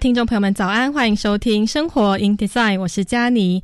听众朋友们，早安！欢迎收听《生活 in Design》，我是佳妮。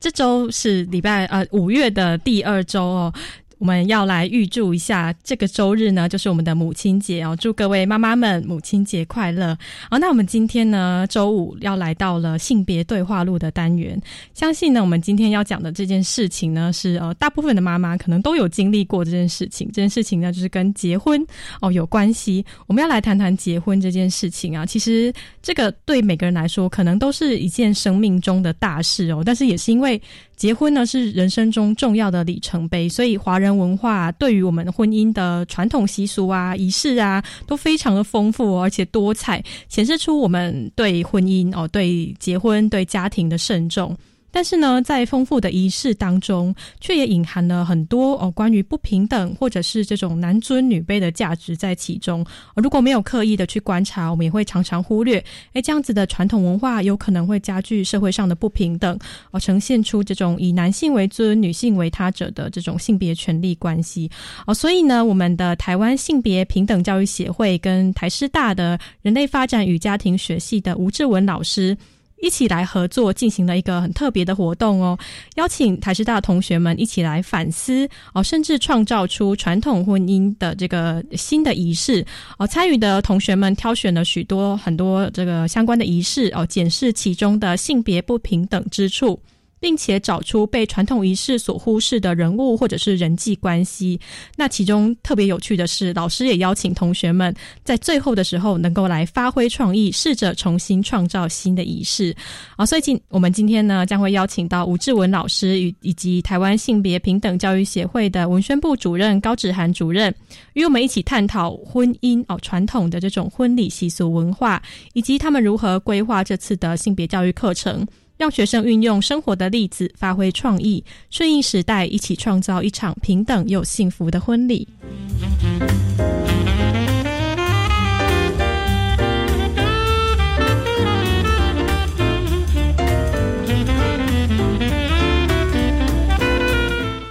这周是礼拜呃五月的第二周哦。我们要来预祝一下这个周日呢，就是我们的母亲节哦，祝各位妈妈们母亲节快乐。好，那我们今天呢，周五要来到了性别对话录的单元。相信呢，我们今天要讲的这件事情呢，是呃，大部分的妈妈可能都有经历过这件事情。这件事情呢，就是跟结婚哦有关系。我们要来谈谈结婚这件事情啊。其实这个对每个人来说，可能都是一件生命中的大事哦。但是也是因为。结婚呢是人生中重要的里程碑，所以华人文化对于我们婚姻的传统习俗啊、仪式啊，都非常的丰富而且多彩，显示出我们对婚姻哦、对结婚、对家庭的慎重。但是呢，在丰富的仪式当中，却也隐含了很多哦关于不平等或者是这种男尊女卑的价值在其中。如果没有刻意的去观察，我们也会常常忽略，哎，这样子的传统文化有可能会加剧社会上的不平等，哦，呈现出这种以男性为尊、女性为他者的这种性别权利关系。哦，所以呢，我们的台湾性别平等教育协会跟台师大的人类发展与家庭学系的吴志文老师。一起来合作进行了一个很特别的活动哦，邀请台师大同学们一起来反思哦，甚至创造出传统婚姻的这个新的仪式哦。参与的同学们挑选了许多很多这个相关的仪式哦，检视其中的性别不平等之处。并且找出被传统仪式所忽视的人物或者是人际关系。那其中特别有趣的是，老师也邀请同学们在最后的时候能够来发挥创意，试着重新创造新的仪式。啊，所以今我们今天呢将会邀请到吴志文老师与以及台湾性别平等教育协会的文宣部主任高志涵主任，与我们一起探讨婚姻哦传统的这种婚礼习俗文化，以及他们如何规划这次的性别教育课程。让学生运用生活的例子，发挥创意，顺应时代，一起创造一场平等又幸福的婚礼。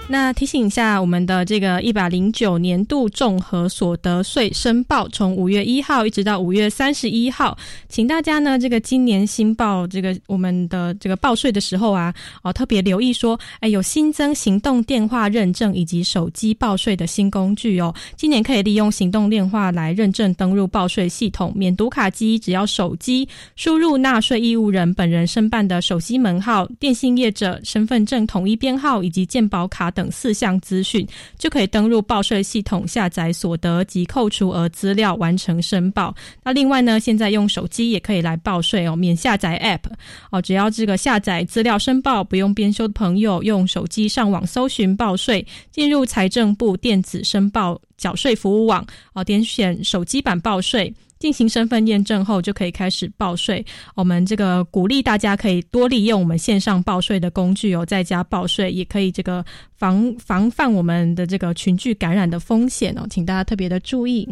那提醒一下，我们的这个一百零九年度综合所得税申报，从五月一号一直到五月三十一号，请大家呢，这个今年新报这个我们的这个报税的时候啊，哦特别留意说，哎，有新增行动电话认证以及手机报税的新工具哦。今年可以利用行动电话来认证登入报税系统，免读卡机，只要手机输入纳税义务人本人申办的手机门号、电信业者身份证统一编号以及健保卡等。四项资讯就可以登入报税系统下载所得及扣除额资料，完成申报。那另外呢，现在用手机也可以来报税哦，免下载 App 哦。只要这个下载资料申报不用编修的朋友，用手机上网搜寻报税，进入财政部电子申报缴税服务网哦，点选手机版报税。进行身份验证后，就可以开始报税。我们这个鼓励大家可以多利用我们线上报税的工具哦，在家报税也可以这个防防范我们的这个群聚感染的风险哦，请大家特别的注意。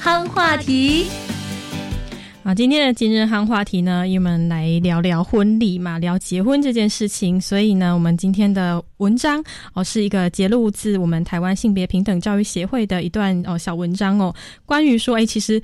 夯话题。啊，今天的今日夯话题呢，我们来聊聊婚礼嘛，聊结婚这件事情。所以呢，我们今天的文章哦，是一个揭露自我们台湾性别平等教育协会的一段哦小文章哦，关于说，哎，其实。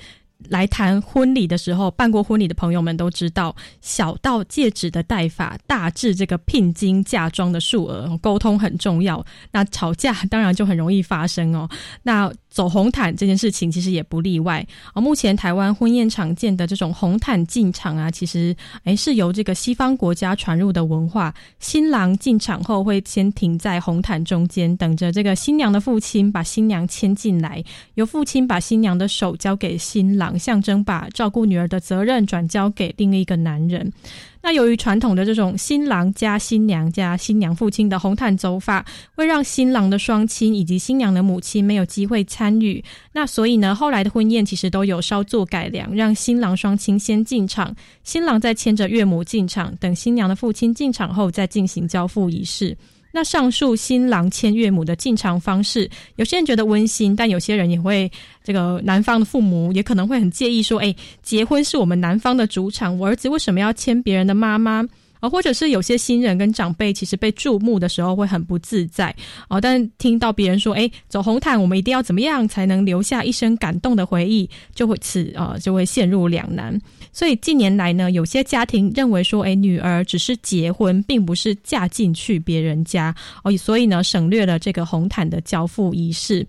来谈婚礼的时候，办过婚礼的朋友们都知道，小到戒指的戴法，大至这个聘金嫁妆的数额，沟通很重要。那吵架当然就很容易发生哦。那走红毯这件事情其实也不例外而目前台湾婚宴常见的这种红毯进场啊，其实诶是由这个西方国家传入的文化。新郎进场后会先停在红毯中间，等着这个新娘的父亲把新娘牵进来，由父亲把新娘的手交给新郎。象征把照顾女儿的责任转交给另一个男人。那由于传统的这种新郎加新娘加新娘父亲的红毯走法，会让新郎的双亲以及新娘的母亲没有机会参与。那所以呢，后来的婚宴其实都有稍作改良，让新郎双亲先进场，新郎再牵着岳母进场，等新娘的父亲进场后再进行交付仪式。那上述新郎牵岳母的进场方式，有些人觉得温馨，但有些人也会，这个男方的父母也可能会很介意，说：“哎，结婚是我们男方的主场，我儿子为什么要牵别人的妈妈？”啊，或者是有些新人跟长辈其实被注目的时候会很不自在哦，但听到别人说，哎，走红毯，我们一定要怎么样才能留下一生感动的回忆，就会此呃就会陷入两难。所以近年来呢，有些家庭认为说，哎，女儿只是结婚，并不是嫁进去别人家哦，所以呢，省略了这个红毯的交付仪式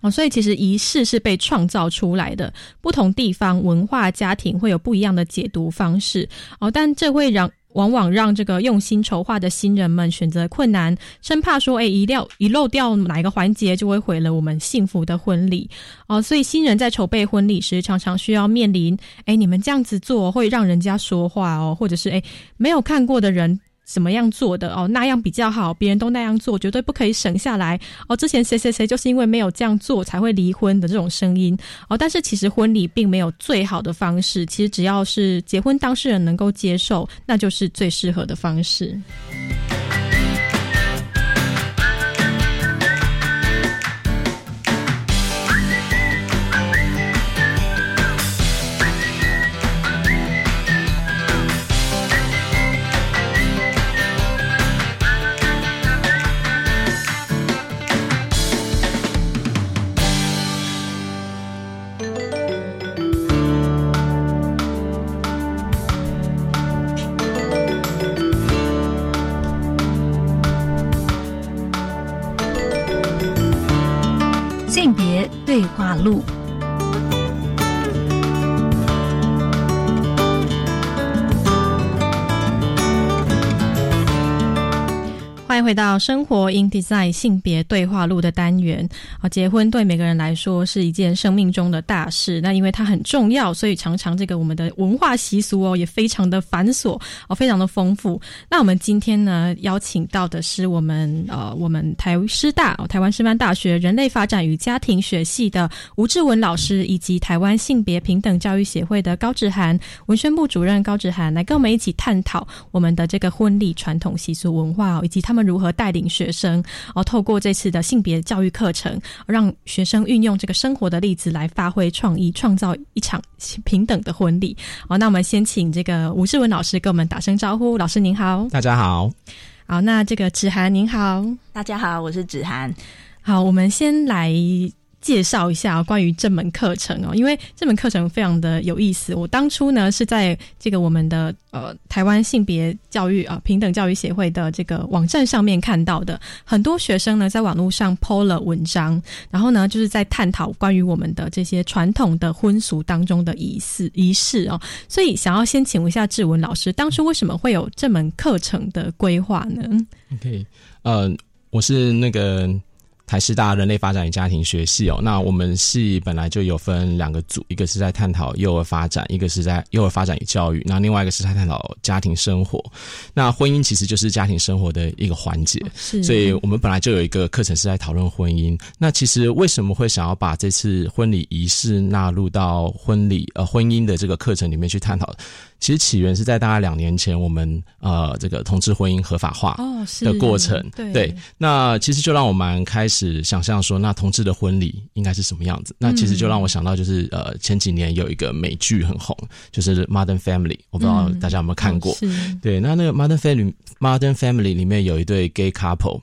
哦。所以其实仪式是被创造出来的，不同地方文化家庭会有不一样的解读方式哦，但这会让。往往让这个用心筹划的新人们选择困难，生怕说，哎，一掉一漏掉哪一个环节，就会毁了我们幸福的婚礼哦。所以新人在筹备婚礼时，常常需要面临，哎，你们这样子做会让人家说话哦，或者是哎，没有看过的人。怎么样做的哦？那样比较好，别人都那样做，绝对不可以省下来哦。之前谁谁谁就是因为没有这样做才会离婚的这种声音哦。但是其实婚礼并没有最好的方式，其实只要是结婚当事人能够接受，那就是最适合的方式。对话录。欢迎回到生活 in design 性别对话录的单元啊！结婚对每个人来说是一件生命中的大事，那因为它很重要，所以常常这个我们的文化习俗哦也非常的繁琐哦，非常的丰富。那我们今天呢邀请到的是我们呃我们台师大哦台湾师范大学人类发展与家庭学系的吴志文老师，以及台湾性别平等教育协会的高志涵文宣部主任高志涵来跟我们一起探讨我们的这个婚礼传统习俗文化哦以及他们。如何带领学生哦？透过这次的性别教育课程，让学生运用这个生活的例子来发挥创意，创造一场平等的婚礼。哦，那我们先请这个吴志文老师跟我们打声招呼。老师您好，大家好。好，那这个芷涵您好，大家好，我是芷涵。好，我们先来。介绍一下关于这门课程哦，因为这门课程非常的有意思。我当初呢是在这个我们的呃台湾性别教育啊平等教育协会的这个网站上面看到的，很多学生呢在网络上 PO 了文章，然后呢就是在探讨关于我们的这些传统的婚俗当中的仪式仪式哦。所以想要先请问一下志文老师，当初为什么会有这门课程的规划呢？OK，呃，我是那个。台师大人类发展与家庭学系哦，那我们系本来就有分两个组，一个是在探讨幼儿发展，一个是在幼儿发展与教育，那另外一个是在探讨家庭生活。那婚姻其实就是家庭生活的一个环节，所以我们本来就有一个课程是在讨论婚姻。那其实为什么会想要把这次婚礼仪式纳入到婚礼呃婚姻的这个课程里面去探讨？其实起源是在大概两年前，我们呃这个同志婚姻合法化的过程。对，那其实就让我们开始想象说，那同志的婚礼应该是什么样子？那其实就让我想到，就是呃前几年有一个美剧很红，就是《Modern Family》，我不知道大家有没有看过。对，那那个《Modern Family》《Modern Family》里面有一对 gay couple。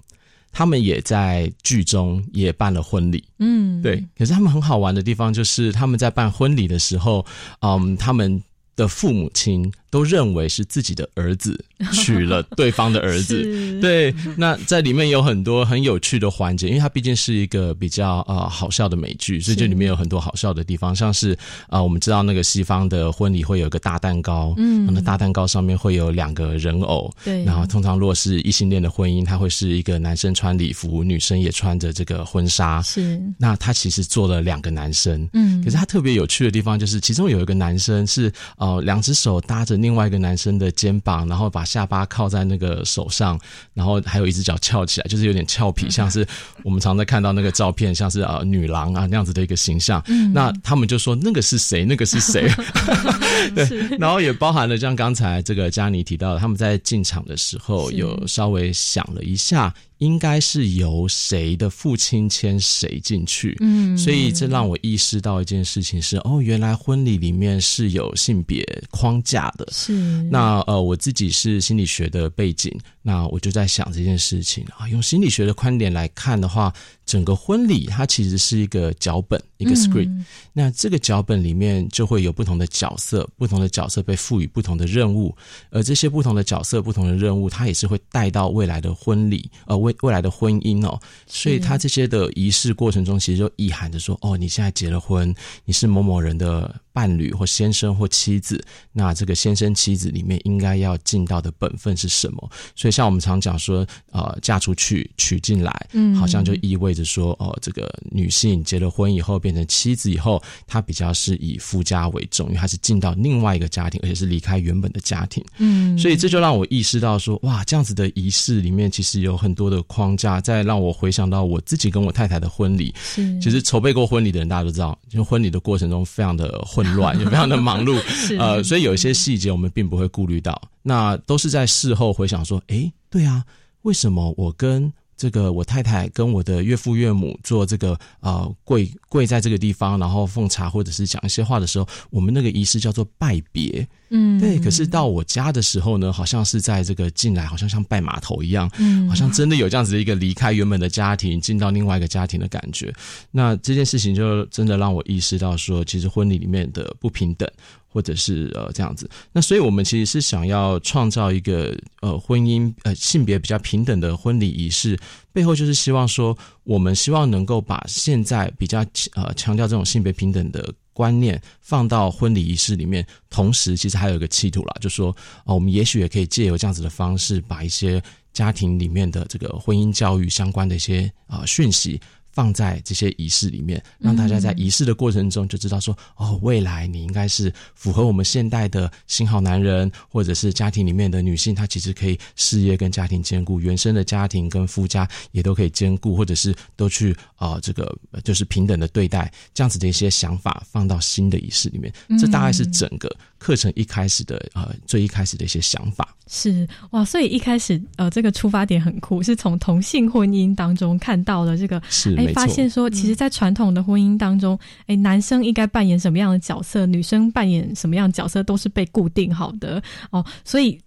他们也在剧中也办了婚礼，嗯，对。可是他们很好玩的地方就是，他们在办婚礼的时候，嗯，他们的父母亲。都认为是自己的儿子 娶了对方的儿子，对。那在里面有很多很有趣的环节，因为它毕竟是一个比较呃好笑的美剧，所以这里面有很多好笑的地方，像是啊，我们知道那个西方的婚礼会有一个大蛋糕，嗯，那大蛋糕上面会有两个人偶，对。然后通常如果是异性恋的婚姻，它会是一个男生穿礼服，女生也穿着这个婚纱，是。那他其实做了两个男生，嗯。可是他特别有趣的地方就是，其中有一个男生是呃两只手搭着。另外一个男生的肩膀，然后把下巴靠在那个手上，然后还有一只脚翘起来，就是有点俏皮，像是我们常在看到那个照片，像是啊女郎啊那样子的一个形象。那他们就说那个是谁？那个是谁？对，然后也包含了像刚才这个佳妮提到的，他们在进场的时候有稍微想了一下。应该是由谁的父亲牵谁进去，嗯，所以这让我意识到一件事情是，哦，原来婚礼里面是有性别框架的，是。那呃，我自己是心理学的背景，那我就在想这件事情啊，用心理学的观点来看的话。整个婚礼它其实是一个脚本，一个 script。那这个脚本里面就会有不同的角色，不同的角色被赋予不同的任务，而这些不同的角色、不同的任务，它也是会带到未来的婚礼，呃，未未来的婚姻哦。所以它这些的仪式过程中，其实就意含着说：哦，你现在结了婚，你是某某人的。伴侣或先生或妻子，那这个先生妻子里面应该要尽到的本分是什么？所以像我们常讲说，呃，嫁出去娶进来，嗯，好像就意味着说，哦，这个女性结了婚以后变成妻子以后，她比较是以夫家为重，因为她是进到另外一个家庭，而且是离开原本的家庭，嗯，所以这就让我意识到说，哇，这样子的仪式里面其实有很多的框架，在让我回想到我自己跟我太太的婚礼，是，其实筹备过婚礼的人大家都知道，就婚礼的过程中非常的混。混乱 也非常的忙碌，呃，所以有一些细节我们并不会顾虑到，那都是在事后回想说，哎，对啊，为什么我跟这个我太太跟我的岳父岳母做这个呃跪跪在这个地方，然后奉茶或者是讲一些话的时候，我们那个仪式叫做拜别。嗯，对。可是到我家的时候呢，好像是在这个进来，好像像拜码头一样，嗯，好像真的有这样子的一个离开原本的家庭，进到另外一个家庭的感觉。那这件事情就真的让我意识到说，其实婚礼里面的不平等，或者是呃这样子。那所以我们其实是想要创造一个呃婚姻呃性别比较平等的婚礼仪式，背后就是希望说，我们希望能够把现在比较呃强调这种性别平等的。观念放到婚礼仪式里面，同时其实还有一个企图啦，就说啊，我们也许也可以借由这样子的方式，把一些家庭里面的这个婚姻教育相关的一些啊讯息。放在这些仪式里面，让大家在仪式的过程中就知道说，哦，未来你应该是符合我们现代的新好男人，或者是家庭里面的女性，她其实可以事业跟家庭兼顾，原生的家庭跟夫家也都可以兼顾，或者是都去啊，这个就是平等的对待，这样子的一些想法放到新的仪式里面，这大概是整个课程一开始的呃最一开始的一些想法。是哇，所以一开始呃这个出发点很酷，是从同性婚姻当中看到了这个是。发现说，其实，在传统的婚姻当中，哎，男生应该扮演什么样的角色，女生扮演什么样角色，都是被固定好的哦。所以，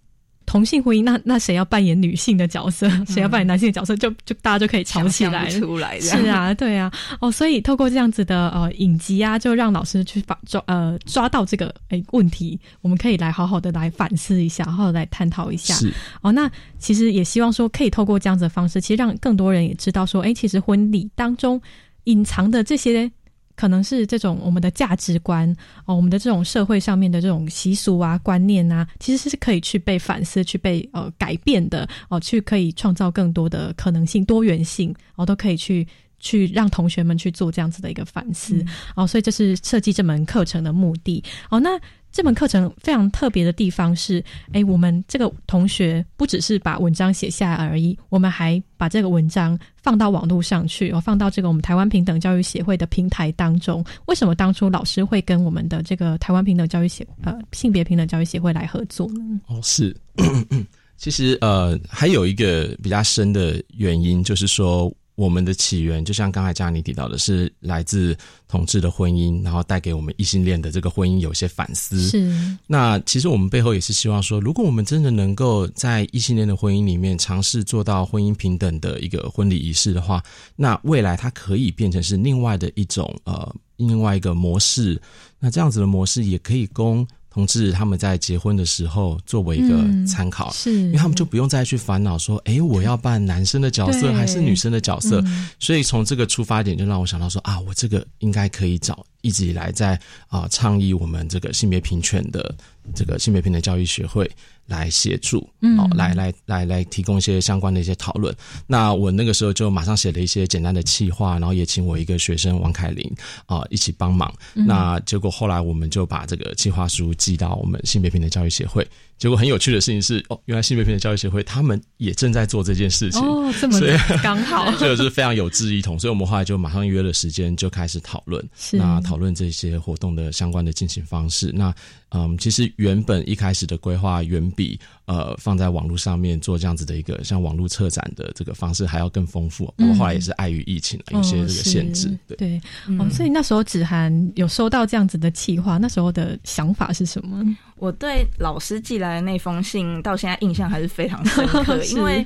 同性婚姻，那那谁要扮演女性的角色，谁要扮演男性的角色，就就大家就可以吵起来。出来是啊，对啊，哦，所以透过这样子的呃影集啊，就让老师去把抓呃抓到这个哎问题，我们可以来好好的来反思一下，好好来探讨一下。是哦，那。其实也希望说，可以透过这样子的方式，其实让更多人也知道说，哎，其实婚礼当中隐藏的这些，可能是这种我们的价值观哦，我们的这种社会上面的这种习俗啊、观念啊，其实是可以去被反思、去被呃改变的哦，去可以创造更多的可能性、多元性哦，都可以去去让同学们去做这样子的一个反思哦，所以这是设计这门课程的目的哦。那这门课程非常特别的地方是，哎，我们这个同学不只是把文章写下来而已，我们还把这个文章放到网络上去，哦，放到这个我们台湾平等教育协会的平台当中。为什么当初老师会跟我们的这个台湾平等教育协呃性别平等教育协会来合作呢？哦，是。其实，呃，还有一个比较深的原因，就是说，我们的起源，就像刚才佳妮提到的，是来自同志的婚姻，然后带给我们异性恋的这个婚姻有些反思。是。那其实我们背后也是希望说，如果我们真的能够在异性恋的婚姻里面尝试做到婚姻平等的一个婚礼仪式的话，那未来它可以变成是另外的一种呃另外一个模式。那这样子的模式也可以供。同志他们在结婚的时候作为一个参考，是，因为他们就不用再去烦恼说，哎，我要扮男生的角色还是女生的角色，所以从这个出发点就让我想到说，啊，我这个应该可以找一直以来在啊倡议我们这个性别平权的这个性别平等教育学会。来协助，哦，来来来来提供一些相关的一些讨论。那我那个时候就马上写了一些简单的企划，然后也请我一个学生王凯琳啊一起帮忙。那结果后来我们就把这个计划书寄到我们性别平等教育协会。结果很有趣的事情是，哦，原来性别平等教育协会他们也正在做这件事情，哦，这么刚好，这个是非常有志一同。所以我们后来就马上约了时间，就开始讨论，那讨论这些活动的相关的进行方式。那嗯，其实原本一开始的规划远比呃放在网络上面做这样子的一个像网络策展的这个方式还要更丰富。不过后来也是碍于疫情有些这个限制，对对。哦，所以那时候子涵有收到这样子的企划，那时候的想法是什么？我对老师寄来的那封信到现在印象还是非常深刻，因为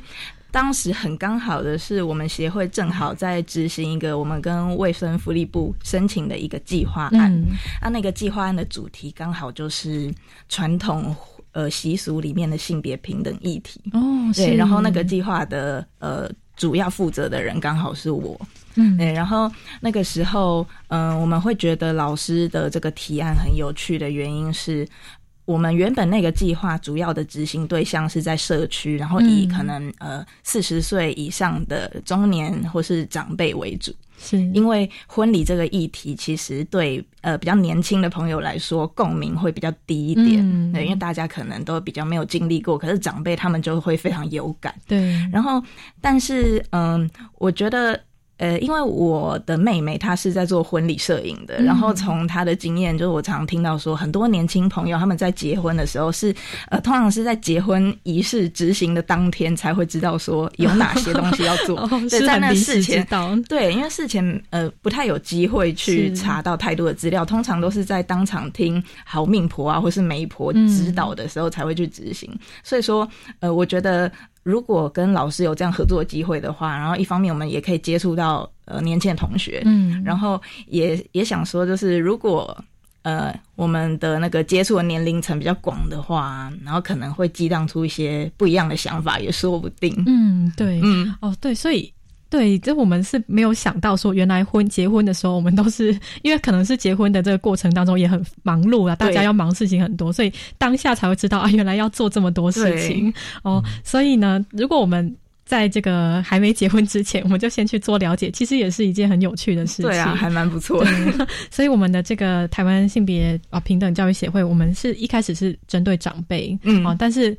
当时很刚好的是，我们协会正好在执行一个我们跟卫生福利部申请的一个计划案，啊，那个计划案的主题刚好就是传统呃习俗里面的性别平等议题。哦，对，然后那个计划的呃主要负责的人刚好是我，嗯，对，然后那个时候嗯，我们会觉得老师的这个提案很有趣的原因是。我们原本那个计划主要的执行对象是在社区，然后以可能呃四十岁以上的中年或是长辈为主，是。因为婚礼这个议题其实对呃比较年轻的朋友来说共鸣会比较低一点，对，因为大家可能都比较没有经历过，可是长辈他们就会非常有感，对。然后，但是嗯，我觉得。呃，因为我的妹妹她是在做婚礼摄影的，然后从她的经验，就是我常听到说，很多年轻朋友他们在结婚的时候是，呃，通常是在结婚仪式执行的当天才会知道说有哪些东西要做，对，在那事前，对，因为事前呃不太有机会去查到太多的资料，通常都是在当场听好命婆啊或是媒婆指导的时候才会去执行，所以说，呃，我觉得。如果跟老师有这样合作机会的话，然后一方面我们也可以接触到呃年轻的同学，嗯，然后也也想说，就是如果呃我们的那个接触的年龄层比较广的话，然后可能会激荡出一些不一样的想法，也说不定。嗯，对，嗯，哦，对，所以。对，这我们是没有想到说，原来婚结婚的时候，我们都是因为可能是结婚的这个过程当中也很忙碌啊，大家要忙事情很多，所以当下才会知道啊，原来要做这么多事情哦。所以呢，如果我们在这个还没结婚之前，我们就先去做了解，其实也是一件很有趣的事情。对啊，还蛮不错的。所以我们的这个台湾性别啊平等教育协会，我们是一开始是针对长辈，嗯啊，但是。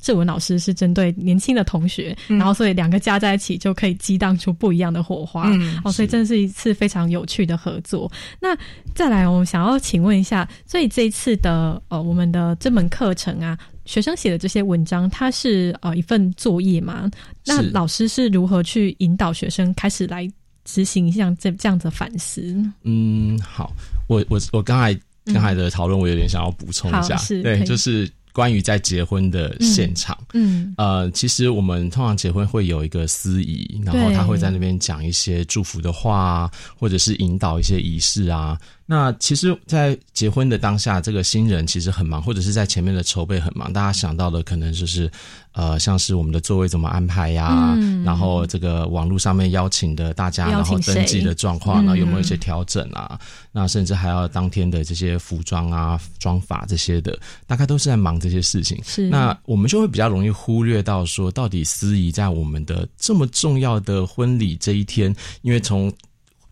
志文老师是针对年轻的同学，然后所以两个加在一起就可以激荡出不一样的火花哦，所以真的是一次非常有趣的合作。那再来，我们想要请问一下，所以这一次的呃，我们的这门课程啊，学生写的这些文章，它是呃一份作业嘛？那老师是如何去引导学生开始来执行像这这样的反思？嗯，好，我我我刚才刚才的讨论，我有点想要补充一下，对，就是。关于在结婚的现场，嗯，呃，其实我们通常结婚会有一个司仪，然后他会在那边讲一些祝福的话，或者是引导一些仪式啊。那其实，在结婚的当下，这个新人其实很忙，或者是在前面的筹备很忙。大家想到的可能就是，呃，像是我们的座位怎么安排呀，然后这个网络上面邀请的大家，然后登记的状况，然后有没有一些调整啊？那甚至还要当天的这些服装啊、妆法这些的，大概都是在忙这些事情。是，那我们就会比较容易忽略到说，到底司仪在我们的这么重要的婚礼这一天，因为从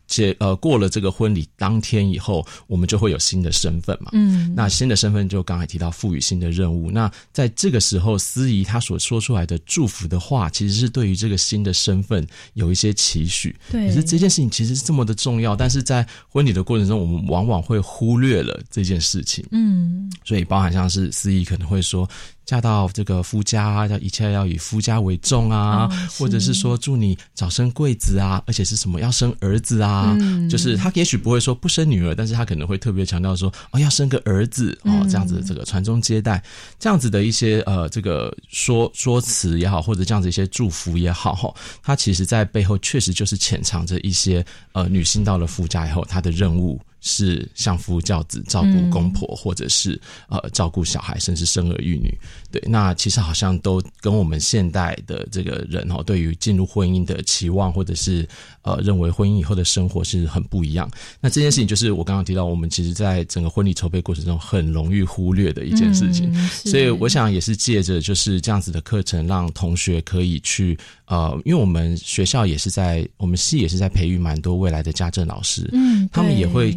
结呃过了这个婚礼当天以后，我们就会有新的身份嘛。嗯，那新的身份就刚才提到赋予新的任务。那在这个时候，司仪他所说出来的祝福的话，其实是对于这个新的身份有一些期许。对，可是这件事情其实是这么的重要，但是在婚礼的过程中，我们往往会忽略了这件事情。嗯，所以包含像是司仪可能会说。嫁到这个夫家，要一切要以夫家为重啊，或者是说祝你早生贵子啊，而且是什么要生儿子啊？就是他也许不会说不生女儿，但是他可能会特别强调说哦要生个儿子哦，这样子这个传宗接代，这样子的一些呃这个说说辞也好，或者这样子一些祝福也好，哈，他其实在背后确实就是潜藏着一些呃女性到了夫家以后她的任务。是相夫教子，照顾公婆，或者是呃照顾小孩，甚至生儿育女。对，那其实好像都跟我们现代的这个人哦，对于进入婚姻的期望，或者是呃认为婚姻以后的生活是很不一样。那这件事情就是我刚刚提到，我们其实在整个婚礼筹备过程中很容易忽略的一件事情。所以我想也是借着就是这样子的课程，让同学可以去呃，因为我们学校也是在我们系也是在培育蛮多未来的家政老师，嗯，他们也会。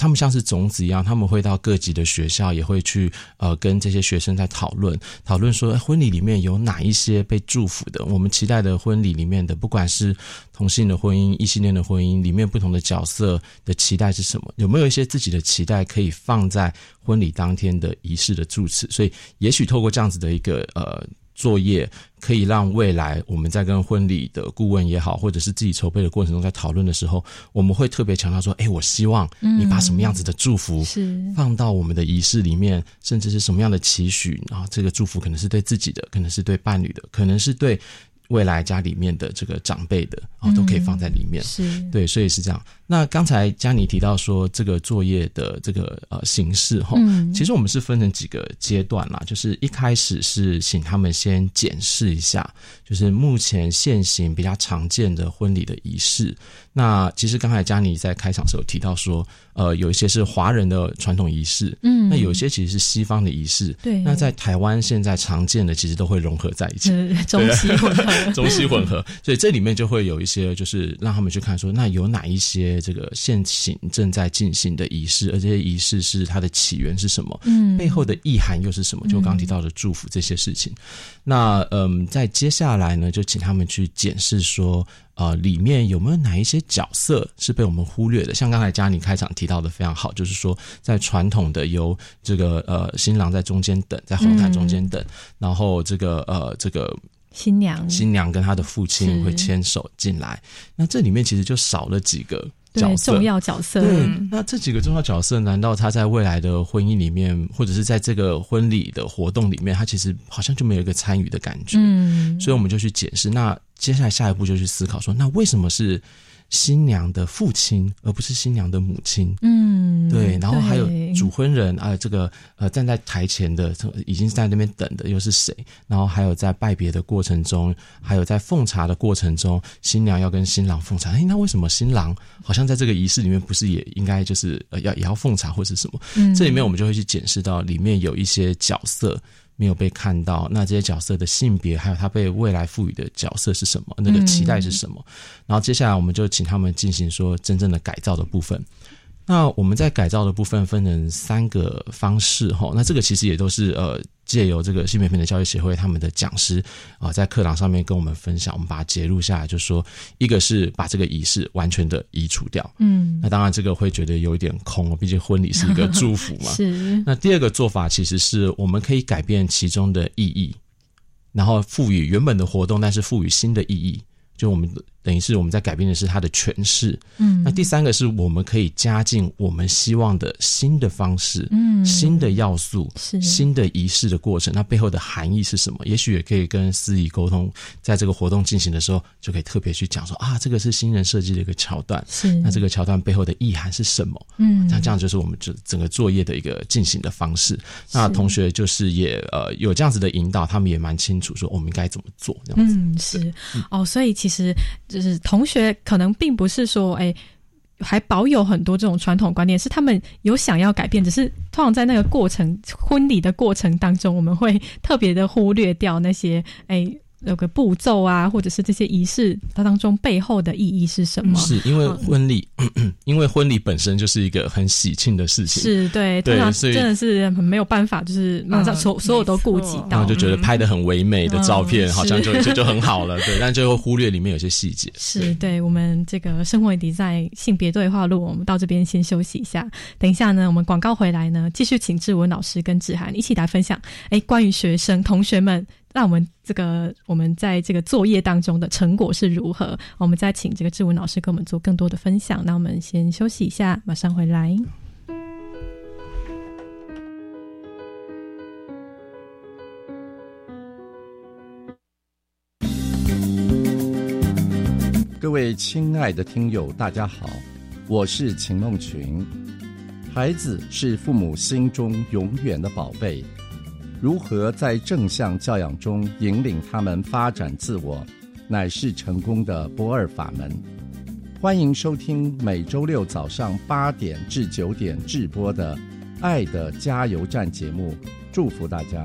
他们像是种子一样，他们会到各级的学校，也会去呃跟这些学生在讨论，讨论说婚礼里面有哪一些被祝福的，我们期待的婚礼里面的，不管是同性的婚姻、异性恋的婚姻里面不同的角色的期待是什么，有没有一些自己的期待可以放在婚礼当天的仪式的祝词？所以，也许透过这样子的一个呃。作业可以让未来我们在跟婚礼的顾问也好，或者是自己筹备的过程中，在讨论的时候，我们会特别强调说：“哎，我希望你把什么样子的祝福放到我们的仪式里面，甚至是什么样的期许啊？这个祝福可能是对自己的，可能是对伴侣的，可能是对。”未来家里面的这个长辈的哦，都可以放在里面。是对，所以是这样。那刚才佳妮提到说，这个作业的这个呃形式哈，其实我们是分成几个阶段啦。就是一开始是请他们先检视一下，就是目前现行比较常见的婚礼的仪式。那其实刚才佳妮在开场时候提到说，呃，有一些是华人的传统仪式，嗯，那有一些其实是西方的仪式，对。那在台湾现在常见的其实都会融合在一起，中西混合，中西混合。所以这里面就会有一些，就是让他们去看说，那有哪一些这个现行正在进行的仪式，而这些仪式是它的起源是什么，嗯，背后的意涵又是什么？就刚提到的祝福这些事情。那嗯，在接下来呢，就请他们去检视说。呃，里面有没有哪一些角色是被我们忽略的？像刚才嘉妮开场提到的非常好，就是说在传统的由这个呃新郎在中间等，在红毯中间等，然后这个呃这个新娘新娘跟她的父亲会牵手进来，那这里面其实就少了几个。角色重要角色，对，那这几个重要角色，难道他在未来的婚姻里面，或者是在这个婚礼的活动里面，他其实好像就没有一个参与的感觉？嗯，所以我们就去解释。那接下来下一步就去思考说，那为什么是？新娘的父亲，而不是新娘的母亲。嗯，对。然后还有主婚人啊，这个呃站在台前的，已经在那边等的又是谁？然后还有在拜别的过程中，还有在奉茶的过程中，新娘要跟新郎奉茶。哎，那为什么新郎好像在这个仪式里面不是也应该就是呃要也要奉茶或是什么？嗯，这里面我们就会去检视到里面有一些角色。没有被看到，那这些角色的性别，还有他被未来赋予的角色是什么？那个期待是什么？然后接下来我们就请他们进行说真正的改造的部分。那我们在改造的部分分成三个方式哈，那这个其实也都是呃借由这个性别平等教育协会他们的讲师啊在课堂上面跟我们分享，我们把它截录下来，就说一个是把这个仪式完全的移除掉，嗯，那当然这个会觉得有一点空，毕竟婚礼是一个祝福嘛，是。那第二个做法其实是我们可以改变其中的意义，然后赋予原本的活动，但是赋予新的意义，就我们。等于是我们在改变的是它的诠释，嗯，那第三个是我们可以加进我们希望的新的方式，嗯，新的要素，是新的仪式的过程，那背后的含义是什么？也许也可以跟司仪沟通，在这个活动进行的时候，就可以特别去讲说啊，这个是新人设计的一个桥段，是那这个桥段背后的意涵是什么？嗯，那这样就是我们整整个作业的一个进行的方式。那同学就是也呃有这样子的引导，他们也蛮清楚说我们应该怎么做这样子。嗯，是哦，所以其实。就是同学可能并不是说，哎，还保有很多这种传统观念，是他们有想要改变，只是通常在那个过程婚礼的过程当中，我们会特别的忽略掉那些，哎。有个步骤啊，或者是这些仪式它当中背后的意义是什么？是因为婚礼，因为婚礼本身就是一个很喜庆的事情，是对，通常真的是很没有办法，就是马上所所有都顾及到，就觉得拍的很唯美的照片，好像就就就很好了，对，但就会忽略里面有些细节。是对我们这个生活底在性别对话录，我们到这边先休息一下，等一下呢，我们广告回来呢，继续请志文老师跟志涵一起来分享，哎，关于学生同学们。那我们这个我们在这个作业当中的成果是如何？我们再请这个志文老师跟我们做更多的分享。那我们先休息一下，马上回来。各位亲爱的听友，大家好，我是秦梦群。孩子是父母心中永远的宝贝。如何在正向教养中引领他们发展自我，乃是成功的不二法门。欢迎收听每周六早上八点至九点直播的《爱的加油站》节目，祝福大家。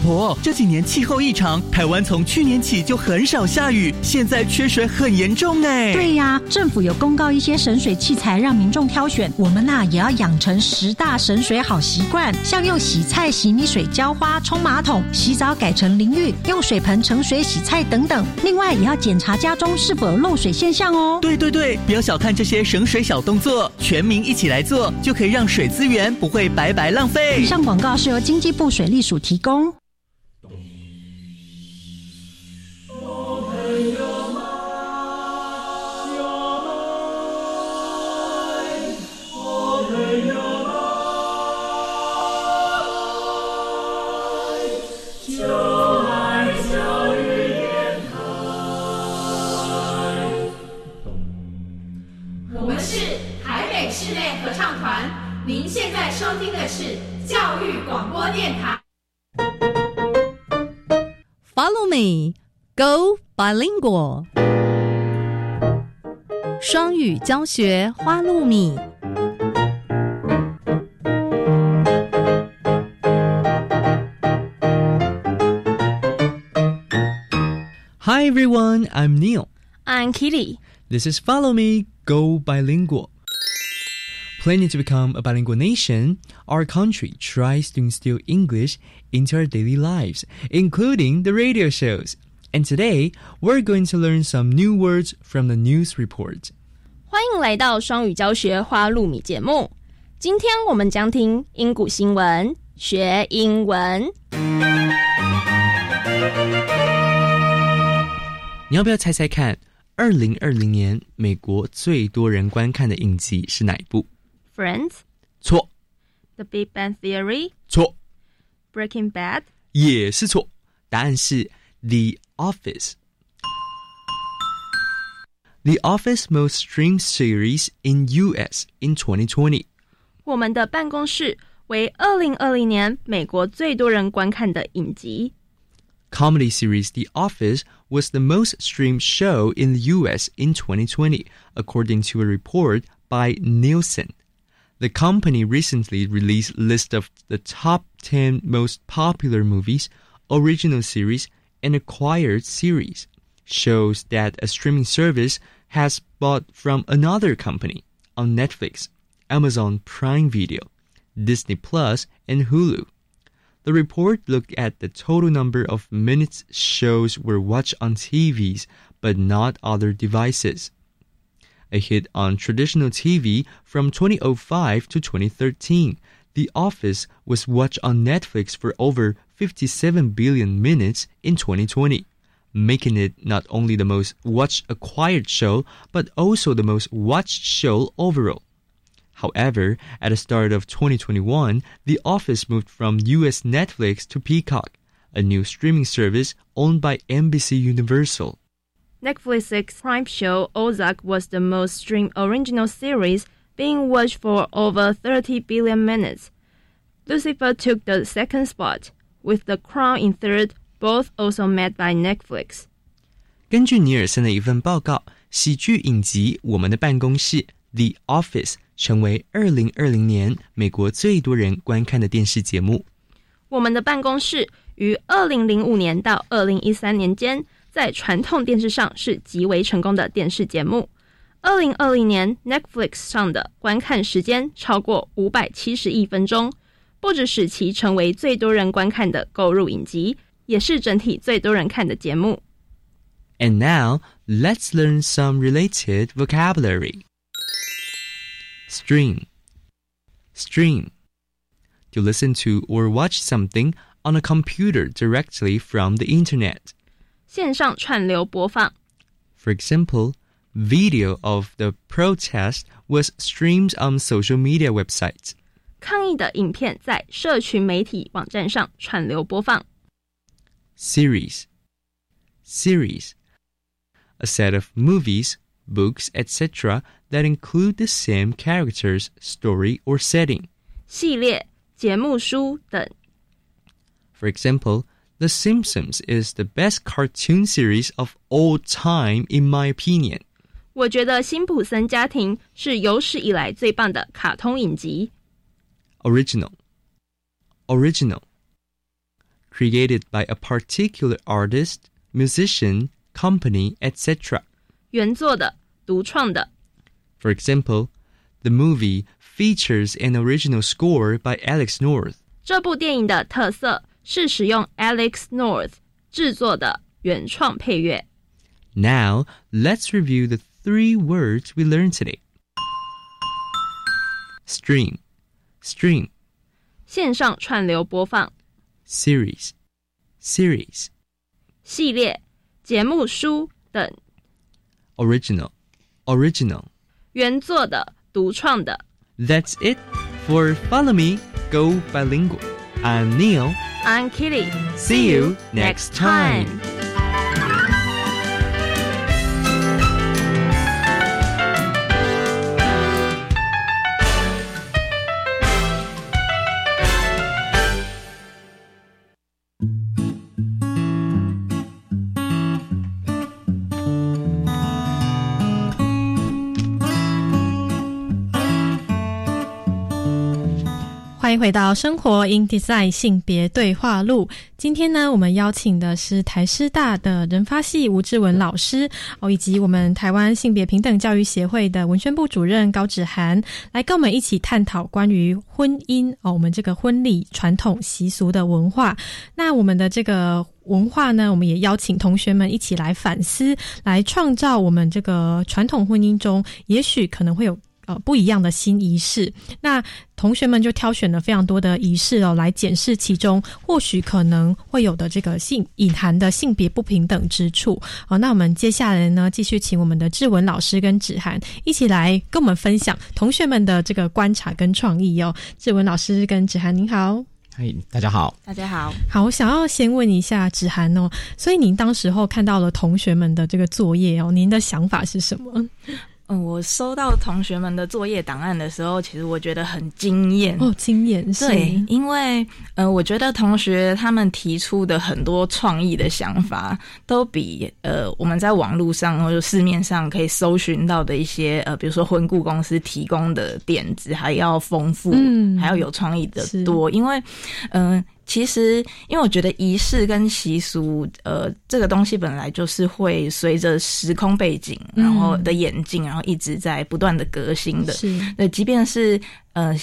婆，这几年气候异常，台湾从去年起就很少下雨，现在缺水很严重哎。对呀，政府有公告一些省水器材让民众挑选，我们呐也要养成十大省水好习惯，像用洗菜、洗米水浇花、冲马桶、洗澡改成淋浴、用水盆盛水洗菜等等。另外也要检查家中是否有漏水现象哦。对对对，不要小看这些省水小动作，全民一起来做，就可以让水资源不会白白浪费。以上广告是由经济部水利署提供。Go bilingual，双语教学花露米。Hi everyone, I'm Neil. I'm Kitty. This is Follow Me, Go Bilingual. Planning to become a bilingual nation, our country tries to instill English into our daily lives, including the radio shows. And today, we're going to learn some new words from the news report. 欢迎来到双语教学花露米节目。今天我们将听英古新闻，学英文。你要不要猜猜看，二零二零年美国最多人观看的影集是哪一部？Friends？错。 The Big Bang Theory？错。Breaking Bad？也是错。答案是 The Office. The Office most streamed series in US in 2020. 我们的办公室为二零二零年美国最多人观看的影集。Comedy series The Office was the most streamed show in the US in 2020, according to a report by Nielsen. The company recently released list of the top 10 most popular movies, original series, and acquired series shows that a streaming service has bought from another company on Netflix, Amazon Prime Video, Disney Plus, and Hulu. The report looked at the total number of minutes shows were watched on TVs, but not other devices. A hit on traditional TV from 2005 to 2013, The Office was watched on Netflix for over 57 billion minutes in 2020, making it not only the most watched acquired show, but also the most watched show overall. However, at the start of 2021, The Office moved from US Netflix to Peacock, a new streaming service owned by NBC Universal. Netflix's prime show Ozark was the most streamed original series, being watched for over 30 billion minutes. Lucifer took the second spot, with The Crown in third, both also made by Netflix. 根据尼尔森的一份报告，喜剧影集《我们的办公室》The Office 成为二零二零年美国最多人观看的电视节目。我们的办公室于二零零五年到二零一三年间， 在传统电视上是极为成功的电视节目。二零二零年 Netflix 上的观看时间超过五百七十亿分钟，不止使其成为最多人观看的购入影集，也是整体最多人看的节目。And now, let's learn some related vocabulary. Stream. Stream. To listen to or watch something on a computer directly from the internet. 线上串流播放。 For example, video of the protest was streamed on social media websites. 抗议的影片在社群媒体网站上串流播放。 Series. Series. A set of movies, books, etc. that include the same characters, story, or setting. 系列、节目书等。 For example, The Simpsons is the best cartoon series of all time, in my opinion. 我觉得《辛普森家庭》是有史以来最棒的卡通影集。 Original. Original. Created by a particular artist, musician, company, etc. 原作的、独创的。 For example, the movie features an original score by Alex North. 这部电影的特色 是使用 Alex North 制作的原创配乐。 Now, let's review the three words we learned today. Stream, stream, 线上串流播放。 series, series, 系列、节目书等。 original, original. 原作的、独创的。 That's it for Follow Me, Go Bilingual. I'm Neil. I'm Kitty. See you next time. 欢迎回到生活 in design 性别对话录。今天呢，我们邀请的是台师大的人发系吴志文老师哦，以及我们台湾性别平等教育协会的文宣部主任高芷涵，来跟我们一起探讨关于婚姻哦，我们这个婚礼传统习俗的文化。那我们的这个文化呢，我们也邀请同学们一起来反思，来创造我们这个传统婚姻中，也许可能会有。呃，不一样的新仪式，那同学们就挑选了非常多的仪式哦，来检视其中或许可能会有的这个性隐含的性别不平等之处。好、那我们接下来呢，继续请我们的志文老师跟芷涵一起来跟我们分享同学们的这个观察跟创意哦。志文老师跟芷涵您好。嗨，大家好。大家好，好，我想要先问一下芷涵哦，所以您当时候看到了同学们的这个作业哦，您的想法是什么？嗯，我收到同学们的作业档案的时候，其实我觉得很惊艳。哦，惊艳是，对，因为呃，我觉得同学他们提出的很多创意的想法，都比呃我们在网络上或者市面上可以搜寻到的一些呃，比如说婚顾公司提供的点子还要丰富，嗯还要有创意的多，因为嗯。呃其实，因为我觉得仪式跟习俗，呃，这个东西本来就是会随着时空背景，嗯然后的演进，然后一直在不断的革新的。是，那，即便是呃。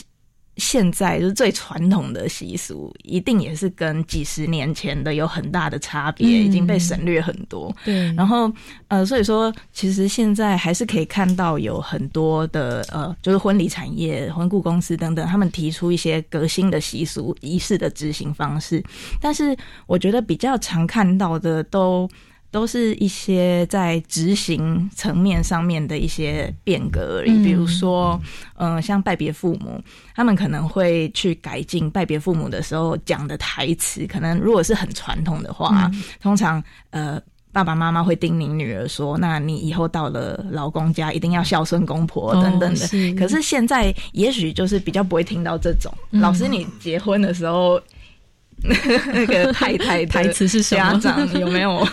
现在就是最传统的习俗，一定也是跟几十年前的有很大的差别，嗯已经被省略很多。对，然后呃，所以说其实现在还是可以看到有很多的呃，就是婚礼产业、婚顾公司等等，他们提出一些革新的习俗仪式的执行方式，但是我觉得比较常看到的都。都是一些在执行层面上面的一些变革而已。比如说，嗯，像拜别父母，他们可能会去改进拜别父母的时候讲的台词。可能如果是很传统的话，通常呃。爸爸妈妈会叮咛女儿说：“那你以后到了老公家，一定要孝顺公婆等等的。”可是现在也许就是比较不会听到这种。老师，你结婚的时候 那个太太 台词是什么？家长有没有？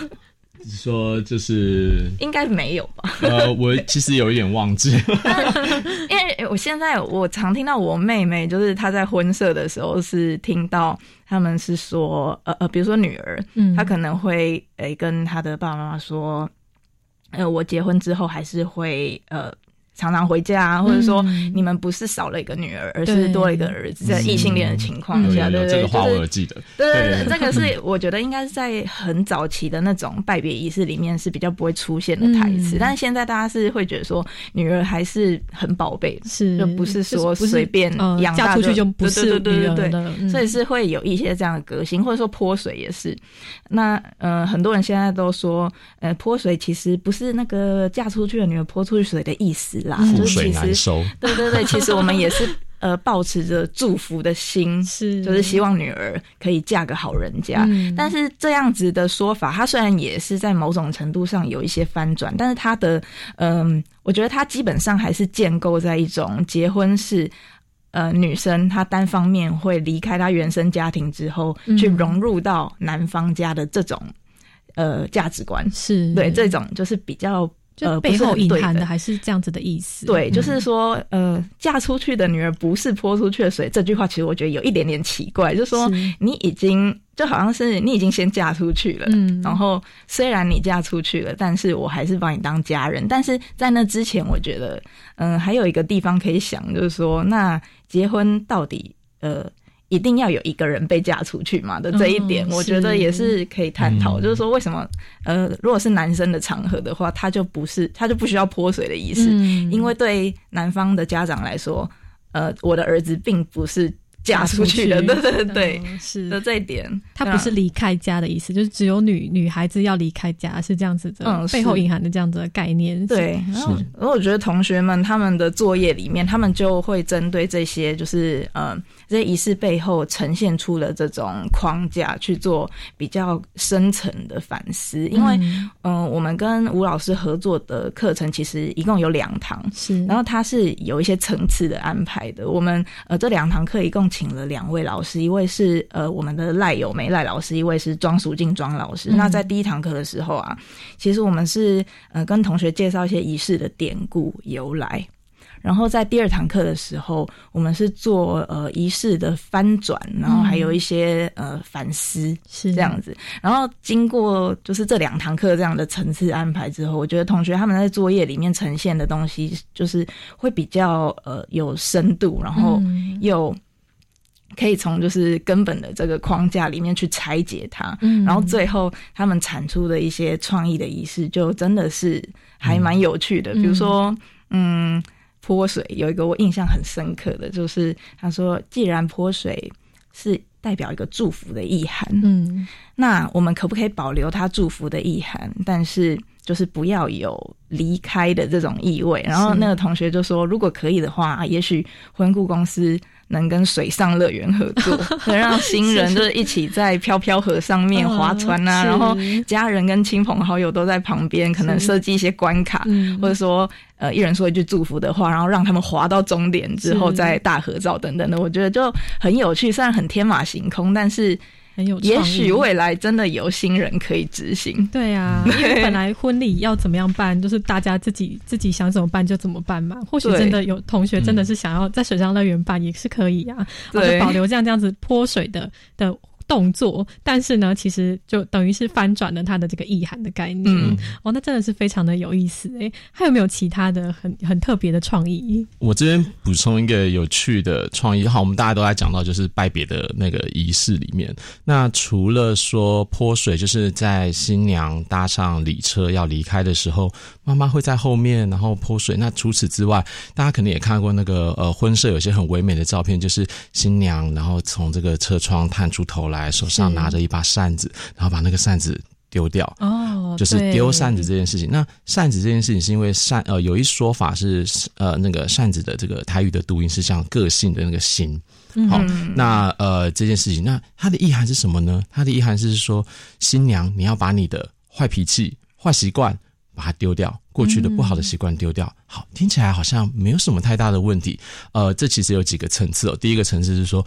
说就是应该没有吧？呃，我其实有一点忘记，因为我现在我常听到我妹妹，就是她在婚社的时候是听到他们是说，呃呃，比如说女儿，嗯，她可能会诶跟她的爸爸妈妈说，呃，我结婚之后还是会呃。常常回家啊，或者说你们不是少了一个女儿，而是多了一个儿子，在异性恋的情况下，对对？对，这个话我记得。对对。对，这个是我觉得应该是在很早期的那种拜别仪式里面是比较不会出现的台词，但是现在大家是会觉得说女儿还是很宝贝，是。就不是说随便养嫁出去就不是女儿的，所以是会有一些这样的革新，或者说泼水也是。那呃，很多人现在都说，呃，泼水其实不是那个嫁出去的女儿泼出去水的意思。覆水难收。对对对，其实我们也是 呃，保持着祝福的心，是就是希望女儿可以嫁个好人家。但是这样子的说法，它虽然也是在某种程度上有一些翻转，但是它的嗯，我觉得它基本上还是建构在一种结婚是呃女生她单方面会离开她原生家庭之后，去融入到男方家的这种呃价值观，是对这种就是比较。就背后隐含的还是这样子的意思。对，就是说，呃，嫁出去的女儿不是泼出去的水。这句话其实我觉得有一点点奇怪，就是说你已经就好像是你已经先嫁出去了，嗯，然后虽然你嫁出去了，但是我还是把你当家人。但是在那之前，我觉得，嗯，还有一个地方可以想，就是说，那结婚到底，呃。一定要有一个人被嫁出去嘛的这一点，我觉得也是可以探讨。就是说，为什么呃，如果是男生的场合的话，他就不是他就不需要泼水的意思，因为对男方的家长来说，呃，我的儿子并不是。嫁出去的，对对对，是的这一点，他不是离开家的意思，就是只有女女孩子要离开家，是这样子的，嗯，背后隐含的这样子的概念。对，然后我觉得同学们他们的作业里面，他们就会针对这些，就是呃，这些仪式背后呈现出了这种框架去做比较深层的反思。因为，嗯，我们跟吴老师合作的课程其实一共有两堂，是，然后他是有一些层次的安排的。我们呃这两堂课一共。请了两位老师，一位是呃我们的赖友梅赖老师，一位是庄淑静庄老师。那在第一堂课的时候啊，其实我们是呃跟同学介绍一些仪式的典故由来，然后在第二堂课的时候，我们是做呃仪式的翻转，然后还有一些呃反思是这样子。然后经过就是这两堂课这样的层次安排之后，我觉得同学他们在作业里面呈现的东西，就是会比较呃有深度，然后又。可以从就是根本的这个框架里面去拆解它，嗯，然后最后他们产出的一些创意的仪式，就真的是还蛮有趣的。比如说，嗯，泼水有一个我印象很深刻的就是，他说，既然泼水是代表一个祝福的意涵，嗯，那我们可不可以保留他祝福的意涵，但是就是不要有离开的这种意味？然后那个同学就说，如果可以的话，也许婚顾公司。能跟水上乐园合作，能让新人就是一起在飘飘河上面划船啊，然后家人跟亲朋好友都在旁边，可能设计一些关卡，或者说呃一人说一句祝福的话，然后让他们划到终点之后再大合照等等的，我觉得就很有趣。虽然很天马行空，但是。很有，也许未来真的有新人可以执行。对啊，因为本来婚礼要怎么样办，就是大家自己自己想怎么办就怎么办嘛。或许真的有同学真的是想要在水上乐园办，也是可以啊，就保留这样这样子泼水的的。动作，但是呢，其实就等于是翻转了它的这个意涵的概念。哦，那真的是非常的有意思诶。还有没有其他的很很特别的创意？我这边补充一个有趣的创意。好，我们大家都在讲到就是拜别的那个仪式里面。那除了说泼水，就是在新娘搭上礼车要离开的时候，妈妈会在后面然后泼水。那除此之外，大家肯定也看过那个呃婚摄有些很唯美的照片，就是新娘然后从这个车窗探出头来。来，手上拿着一把扇子，然后把那个扇子丢掉哦，就是丢扇子这件事情。那扇子这件事情是因为扇呃有一说法是呃那个扇子的这个台语的读音是像个性的那个心。好，那呃这件事情，那它的意涵是什么呢？它的意涵是说新娘你要把你的坏脾气、坏习惯把它丢掉，过去的不好的习惯丢掉。好，听起来好像没有什么太大的问题。呃，这其实有几个层次哦。第一个层次是说。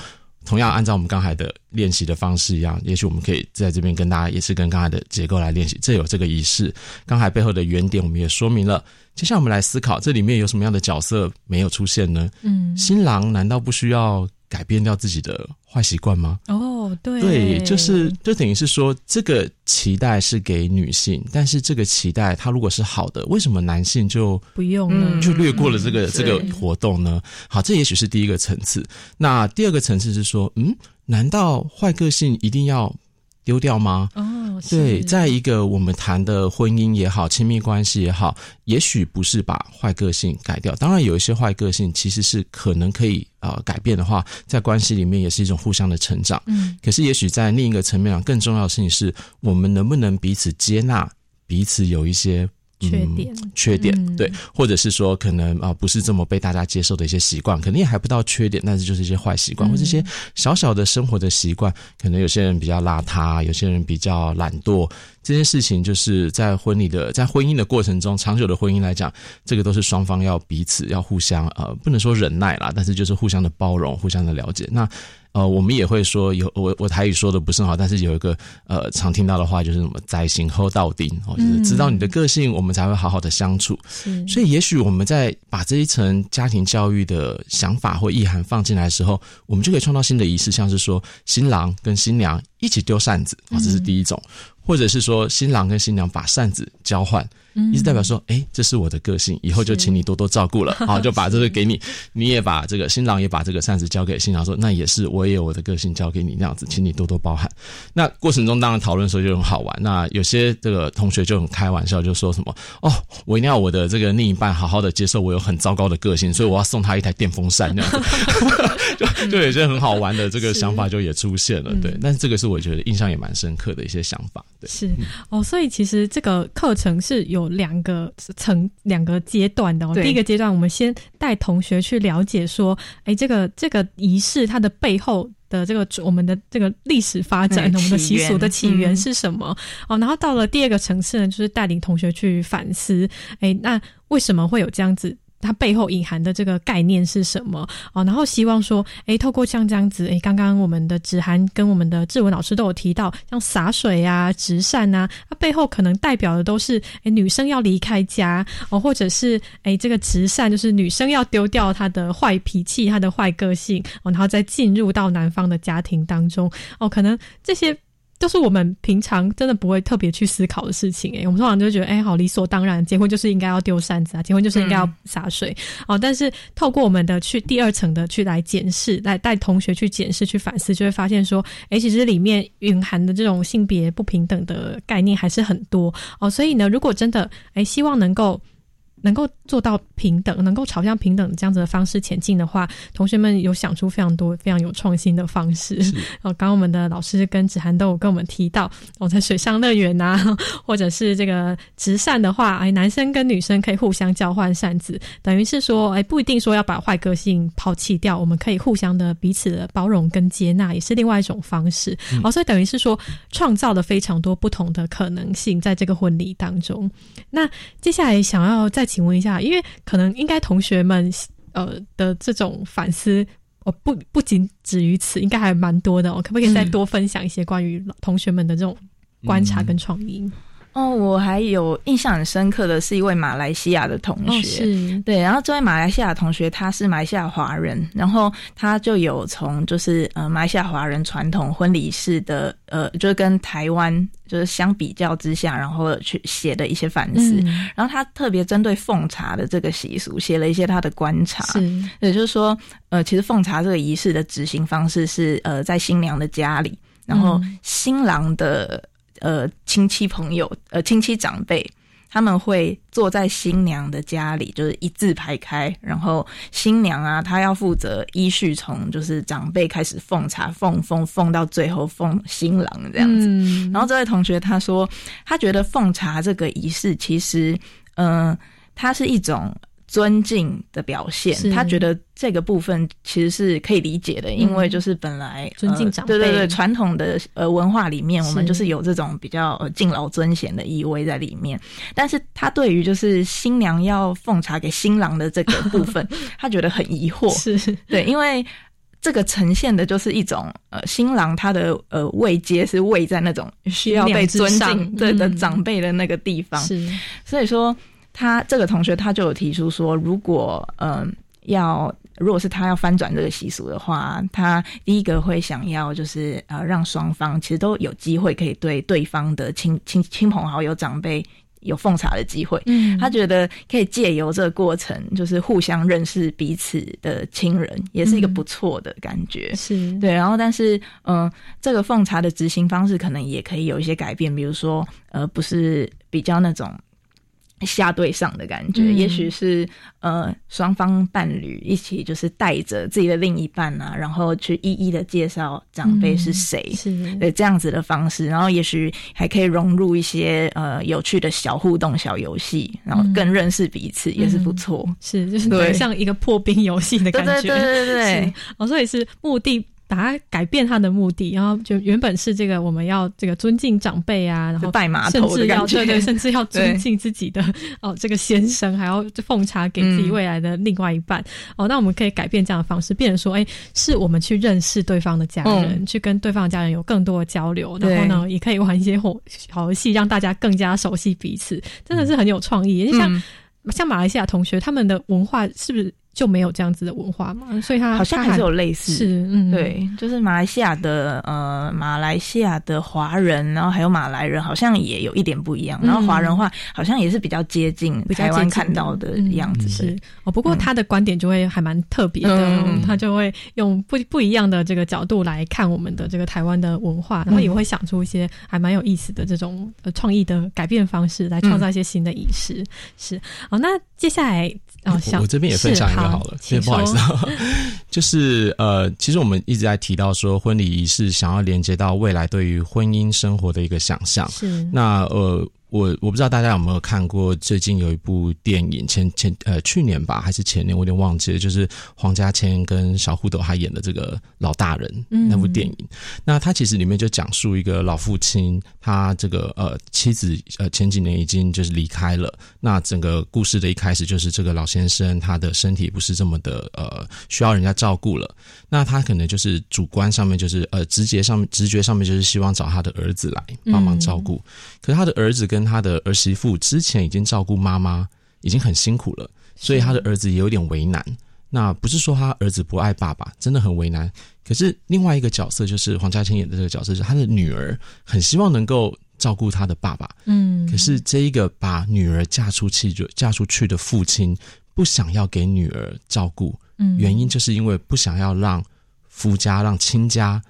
同样按照我们刚才的练习的方式一样，也许我们可以在这边跟大家也是跟刚才的结构来练习。这有这个仪式，刚才背后的原点我们也说明了。接下来我们来思考，这里面有什么样的角色没有出现呢？嗯，新郎难道不需要？改变掉自己的坏习惯吗？哦，对，对，就是就等于是说，这个期待是给女性，但是这个期待它如果是好的，为什么男性就不用呢？就略过了这个这个活动呢？好，这也许是第一个层次。那第二个层次是说，嗯，难道坏个性一定要？丢掉吗？哦，对，在一个我们谈的婚姻也好，亲密关系也好，也许不是把坏个性改掉。当然，有一些坏个性其实是可能可以啊改变的话，在关系里面也是一种互相的成长。嗯，可是也许在另一个层面上，更重要的事情是我们能不能彼此接纳，彼此有一些。缺点，缺点，对，或者是说可能啊不是这么被大家接受的一些习惯，可能也还不到缺点，但是就是一些坏习惯，或者一些小小的生活的习惯，可能有些人比较邋遢，有些人比较懒惰，这件事情就是在婚礼的，在婚姻的过程中，长久的婚姻来讲，这个都是双方要彼此要互相呃，不能说忍耐啦，但是就是互相的包容，互相的了解，那。呃，我们也会说有我我台语说的不是很好，但是有一个呃常听到的话就是什么“在心后到顶”，哦，就是知道你的个性，我们才会好好的相处。所以，也许我们在把这一层家庭教育的想法或意涵放进来的时候，我们就可以创造新的仪式，像是说新郎跟新娘一起丢扇子，啊，这是第一种。或者是说新郎跟新娘把扇子交换，意思代表说，哎，这是我的个性，以后就请你多多照顾了，好，就把这个给你，你也把这个新郎也把这个扇子交给新郎，说那也是我也有我的个性交给你那样子，请你多多包涵。那过程中当然讨论的时候就很好玩，那有些这个同学就很开玩笑，就说什么哦，我一定要我的这个另一半好好的接受我有很糟糕的个性，所以我要送他一台电风扇那样子，就就有些很好玩的这个想法就也出现了，对，但是这个是我觉得印象也蛮深刻的一些想法。对。是。哦，所以其实这个课程是有两个层、两个阶段的。哦。第一个阶段，我们先带同学去了解说，哎，这个这个仪式它的背后的这个我们的这个历史发展，我们的习俗的起源是什么？哦，然后到了第二个层次呢，就是带领同学去反思，哎，那为什么会有这样子？它背后隐含的这个概念是什么哦？然后希望说，诶，透过像这样子，诶，刚刚我们的芷涵跟我们的志文老师都有提到，像洒水啊、直扇啊，它背后可能代表的都是，诶，女生要离开家哦，或者是，诶，这个直扇就是女生要丢掉她的坏脾气、她的坏个性哦，然后再进入到男方的家庭当中哦，可能这些。都是我们平常真的不会特别去思考的事情诶，我们通常就觉得哎，好理所当然，结婚就是应该要丢扇子啊，结婚就是应该要洒水哦。但是透过我们的去第二层的去来检视，来带同学去检视、去反思，就会发现说，哎，其实里面蕴含的这种性别不平等的概念还是很多哦。所以呢，如果真的哎，希望能够。能够做到平等，能够朝向平等这样子的方式前进的话，同学们有想出非常多非常有创新的方式。哦，刚刚我们的老师跟子涵都有跟我们提到，哦，在水上乐园呐，或者是这个直扇的话，哎，男生跟女生可以互相交换扇子，等于是说，哎，不一定说要把坏个性抛弃掉，我们可以互相的彼此的包容跟接纳，也是另外一种方式。哦，所以等于是说，创造了非常多不同的可能性在这个婚礼当中。那接下来想要再。请问一下，因为可能应该同学们呃的这种反思，哦不不仅止于此，应该还蛮多的。我可不可以再多分享一些关于同学们的这种观察跟创意？哦，我还有印象很深刻的是一位马来西亚的同学，对，然后这位马来西亚同学他是马来西亚华人，然后他就有从就是呃马来西亚华人传统婚礼式的呃，就是跟台湾就是相比较之下，然后去写的一些反思，然后他特别针对奉茶的这个习俗写了一些他的观察，也就是说，呃，其实奉茶这个仪式的执行方式是呃在新娘的家里，然后新郎的。呃，亲戚朋友，呃，亲戚长辈，他们会坐在新娘的家里，就是一字排开，然后新娘啊，她要负责依序从就是长辈开始奉茶，奉奉奉到最后奉新郎这样子。然后这位同学他说，他觉得奉茶这个仪式其实，嗯，它是一种。尊敬的表现，他觉得这个部分其实是可以理解的，因为就是本来尊敬长辈，对对对，传统的呃文化里面，我们就是有这种比较呃敬老尊贤的意味在里面。但是他对于就是新娘要奉茶给新郎的这个部分，他觉得很疑惑，是。对，因为这个呈现的就是一种呃新郎他的呃位阶是位在那种需要被尊敬对的长辈的那个地方，是。所以说。他这个同学他就有提出说，如果嗯要如果是他要翻转这个习俗的话，他第一个会想要就是呃让双方其实都有机会可以对对方的亲亲亲朋好友长辈有奉茶的机会。嗯，他觉得可以借由这个过程，就是互相认识彼此的亲人，也是一个不错的感觉。是对，然后但是嗯，这个奉茶的执行方式可能也可以有一些改变，比如说呃，不是比较那种。下对上的感觉，也许是呃双方伴侣一起就是带着自己的另一半啊，然后去一一的介绍长辈是谁，是。对这样子的方式，然后也许还可以融入一些呃有趣的小互动小游戏，然后更认识彼此也是不错，是就是像一个破冰游戏的感觉，对对对对对，哦，所以是目的。把它改变他的目的，然后就原本是这个我们要这个尊敬长辈啊，然后拜码头的感觉，对对，甚至要尊敬自己的哦这个先生，还要奉茶给自己未来的另外一半哦。那我们可以改变这样的方式，变成说，哎，是我们去认识对方的家人，去跟对方的家人有更多的交流，然后呢，也可以玩一些好好游戏，让大家更加熟悉彼此，真的是很有创意。像像马来西亚同学，他们的文化是不是？就没有这样子的文化嘛，所以他好像还是有类似，是，嗯，对，就是马来西亚的呃，马来西亚的华人，然后还有马来人，好像也有一点不一样。然后华人话好像也是比较接近台湾看到的样子，是哦。不过他的观点就会还蛮特别的，他就会用不不一样的这个角度来看我们的这个台湾的文化，然后也会想出一些还蛮有意思的这种呃创意的改变方式，来创造一些新的仪式。是哦，那接下来。我这边也分享一个好了，不好意思，啊 就是呃，其实我们一直在提到说，婚礼仪式想要连接到未来对于婚姻生活的一个想象，是那呃。我我不知道大家有没有看过最近有一部电影，前前呃去年吧还是前年，我有点忘记了，就是黄家千跟小虎斗他演的这个老大人那部电影。那他其实里面就讲述一个老父亲，他这个呃妻子呃前几年已经就是离开了。那整个故事的一开始就是这个老先生他的身体不是这么的呃需要人家照顾了。那他可能就是主观上面就是呃直觉上面直觉上面就是希望找他的儿子来帮忙照顾，可是他的儿子跟跟他的儿媳妇之前已经照顾妈妈，已经很辛苦了，所以他的儿子也有点为难。那不是说他儿子不爱爸爸，真的很为难。可是另外一个角色就是黄家千演的这个角色，是他的女儿，很希望能够照顾他的爸爸。嗯，可是这一个把女儿嫁出去就嫁出去的父亲，不想要给女儿照顾，嗯，原因就是因为不想要让夫家让亲家。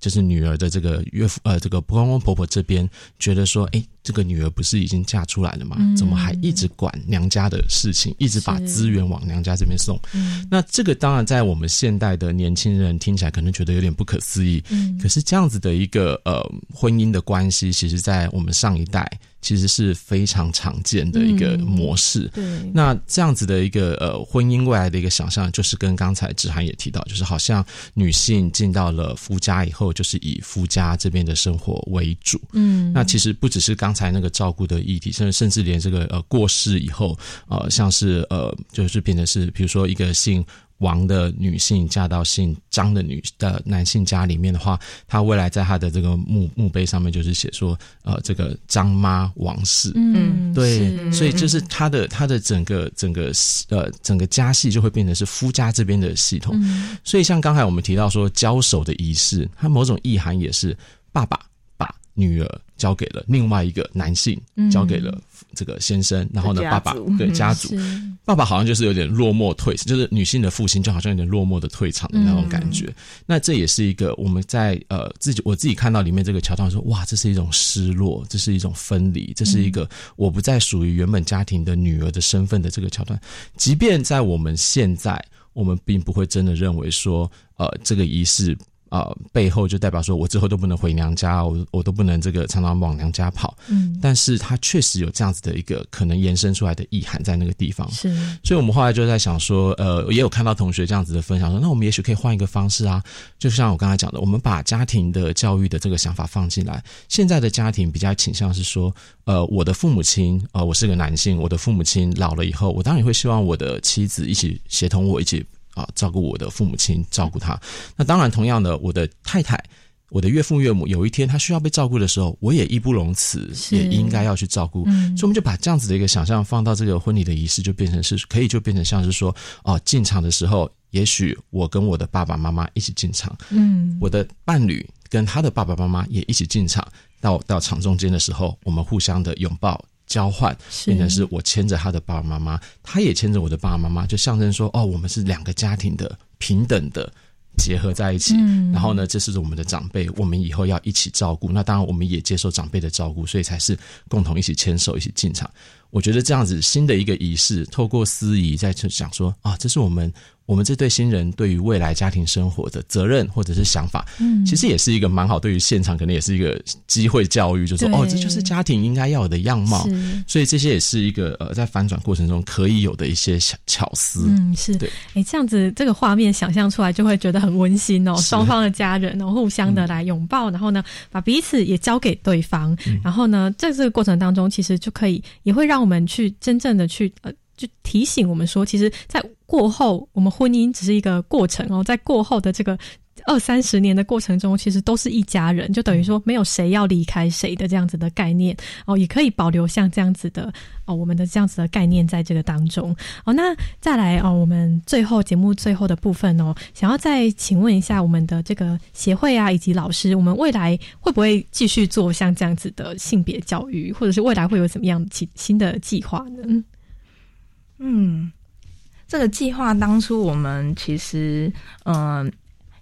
就是女儿的这个岳父呃，这个公公婆婆这边觉得说，哎，这个女儿不是已经嫁出来了吗？怎么还一直管娘家的事情，一直把资源往娘家这边送？那这个当然在我们现代的年轻人听起来可能觉得有点不可思议。可是这样子的一个呃婚姻的关系，其实在我们上一代。其实是非常常见的一个模式。对，那这样子的一个呃婚姻未来的一个想象，就是跟刚才志涵也提到，就是好像女性进到了夫家以后，就是以夫家这边的生活为主。嗯，那其实不只是刚才那个照顾的议题，甚至甚至连这个呃过世以后，呃，像是呃，就是变成是比如说一个性。王的女性嫁到姓张的女的男性家里面的话，他未来在他的这个墓墓碑上面就是写说，呃，这个张妈王氏，嗯，对，所以就是他的他的整个整个呃整个家系就会变成是夫家这边的系统，所以像刚才我们提到说交手的仪式，它某种意涵也是爸爸把女儿交给了另外一个男性，交给了这个先生，然后呢，爸爸对家族，爸爸好像就是有点落寞退，就是女性的父亲就好像有点落寞的退场的那种感觉。那这也是一个我们在呃自己我自己看到里面这个桥段说，哇，这是一种失落，这是一种分离，这是一个我不再属于原本家庭的女儿的身份的这个桥段。即便在我们现在，我们并不会真的认为说，呃，这个仪式。啊，背后就代表说我之后都不能回娘家，我我都不能这个常常往娘家跑。嗯，但是他确实有这样子的一个可能延伸出来的意涵在那个地方。是，所以我们后来就在想说，呃，也有看到同学这样子的分享说，那我们也许可以换一个方式啊，就像我刚才讲的，我们把家庭的教育的这个想法放进来。现在的家庭比较倾向是说，呃，我的父母亲，呃，我是个男性，我的父母亲老了以后，我当然会希望我的妻子一起协同我一起。啊，照顾我的父母亲，照顾他。那当然，同样的，我的太太，我的岳父岳母，有一天他需要被照顾的时候，我也义不容辞，也应该要去照顾。所以，我们就把这样子的一个想象放到这个婚礼的仪式，就变成是可以，就变成像是说，哦，进场的时候，也许我跟我的爸爸妈妈一起进场，嗯，我的伴侣跟他的爸爸妈妈也一起进场。到到场中间的时候，我们互相的拥抱。交换变成是我牵着他的爸爸妈妈，他也牵着我的爸爸妈妈，就象征说，哦，我们是两个家庭的平等的结合在一起。然后呢，这是我们的长辈，我们以后要一起照顾。那当然，我们也接受长辈的照顾，所以才是共同一起牵手一起进场。我觉得这样子新的一个仪式，透过司仪在想说，啊，这是我们。我们这对新人对于未来家庭生活的责任或者是想法，嗯，其实也是一个蛮好。对于现场可能也是一个机会教育，就是哦，这就是家庭应该要有的样貌。所以这些也是一个呃，在反转过程中可以有的一些小巧思。嗯，是对。哎，这样子这个画面想象出来就会觉得很温馨哦。双方的家人，哦互相的来拥抱，然后呢，把彼此也交给对方。然后呢，在这个过程当中，其实就可以也会让让我们去真正的去呃。就提醒我们说，其实，在过后，我们婚姻只是一个过程哦，在过后的这个二三十年的过程中，其实都是一家人，就等于说没有谁要离开谁的这样子的概念哦，也可以保留像这样子的哦，我们的这样子的概念在这个当中哦。那再来哦，我们最后节目最后的部分哦，想要再请问一下我们的这个协会啊，以及老师，我们未来会不会继续做像这样子的性别教育，或者是未来会有怎么样新新的计划呢？嗯，这个计划当初我们其实，嗯。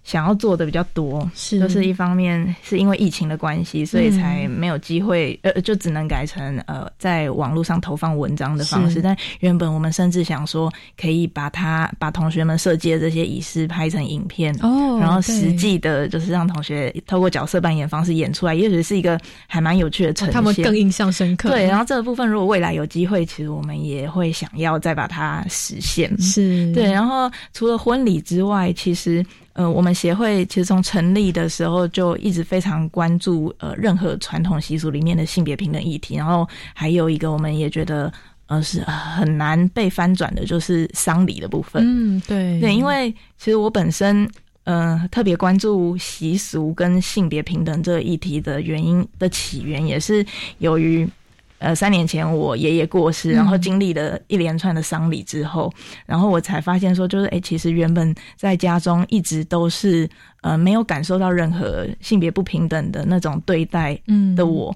想要做的比较多，是就是一方面是因为疫情的关系，所以才没有机会，呃，就只能改成呃，在网络上投放文章的方式。但原本我们甚至想说，可以把它把同学们设计的这些仪式拍成影片，哦，然后实际的，就是让同学透过角色扮演方式演出来，也许是一个还蛮有趣的呈现，他们更印象深刻。对，然后这个部分如果未来有机会，其实我们也会想要再把它实现。是对，然后除了婚礼之外，其实。呃，我们协会其实从成立的时候就一直非常关注呃任何传统习俗里面的性别平等议题，然后还有一个我们也觉得呃是很难被翻转的，就是丧礼的部分。嗯，对对，因为其实我本身呃特别关注习俗跟性别平等这个议题的原因的起源，也是由于。呃，三年前我爷爷过世，然后经历了一连串的丧礼之后，然后我才发现说，就是哎，其实原本在家中一直都是呃没有感受到任何性别不平等的那种对待的我，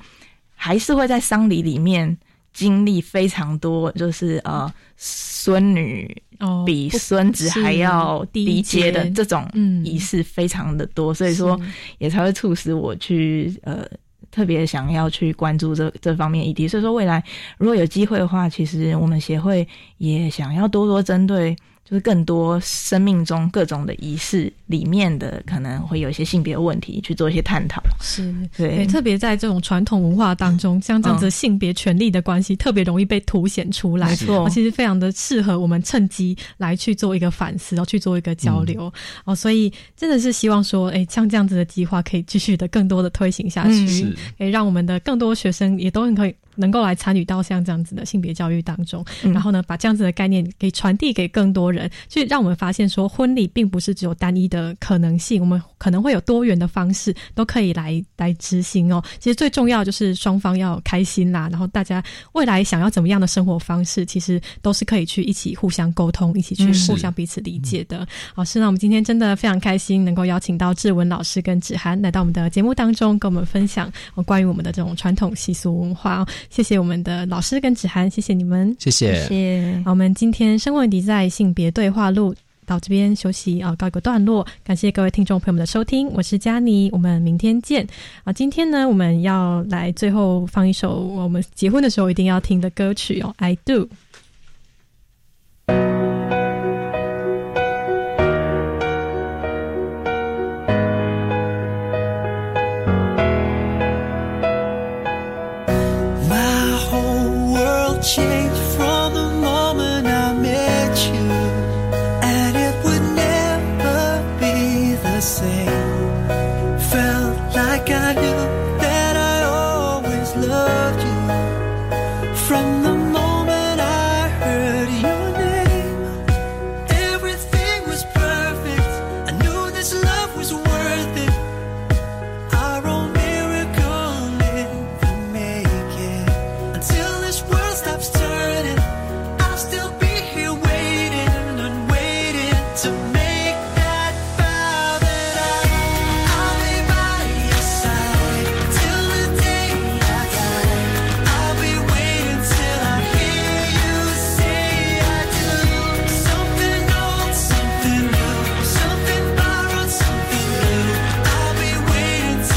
还是会在丧礼里面经历非常多，就是呃孙女比孙子还要低阶的这种仪式非常的多，所以说也才会促使我去呃。特别想要去关注这这方面议题，所以说未来如果有机会的话，其实我们协会也想要多多针对。就是更多生命中各种的仪式里面的可能会有一些性别问题去做一些探讨，是。对，特别在这种传统文化当中，像这样子性别权利的关系特别容易被凸显出来，没错，其实非常的适合我们趁机来去做一个反思，然后去做一个交流。哦，所以真的是希望说，哎，像这样子的计划可以继续的更多的推行下去，可以让我们的更多学生也都很可以。能够来参与到像这样子的性别教育当中，然后呢，把这样子的概念给传递给更多人，去让我们发现说，婚礼并不是只有单一的可能性，我们可能会有多元的方式都可以来来执行哦。其实最重要就是双方要开心啦，然后大家未来想要怎么样的生活方式，其实都是可以去一起互相沟通，一起去互相彼此理解的。好，是那我们今天真的非常开心，能够邀请到志文老师跟芷涵来到我们的节目当中，跟我们分享关于我们的这种传统习俗文化。谢谢我们的老师跟芷涵，谢谢你们，谢谢。谢谢。我们今天生问题在性别对话录到这边休息啊，告一个段落。感谢各位听众朋友们的收听，我是佳妮，我们明天见啊。今天呢，我们要来最后放一首我们结婚的时候一定要听的歌曲哦，《I Do》。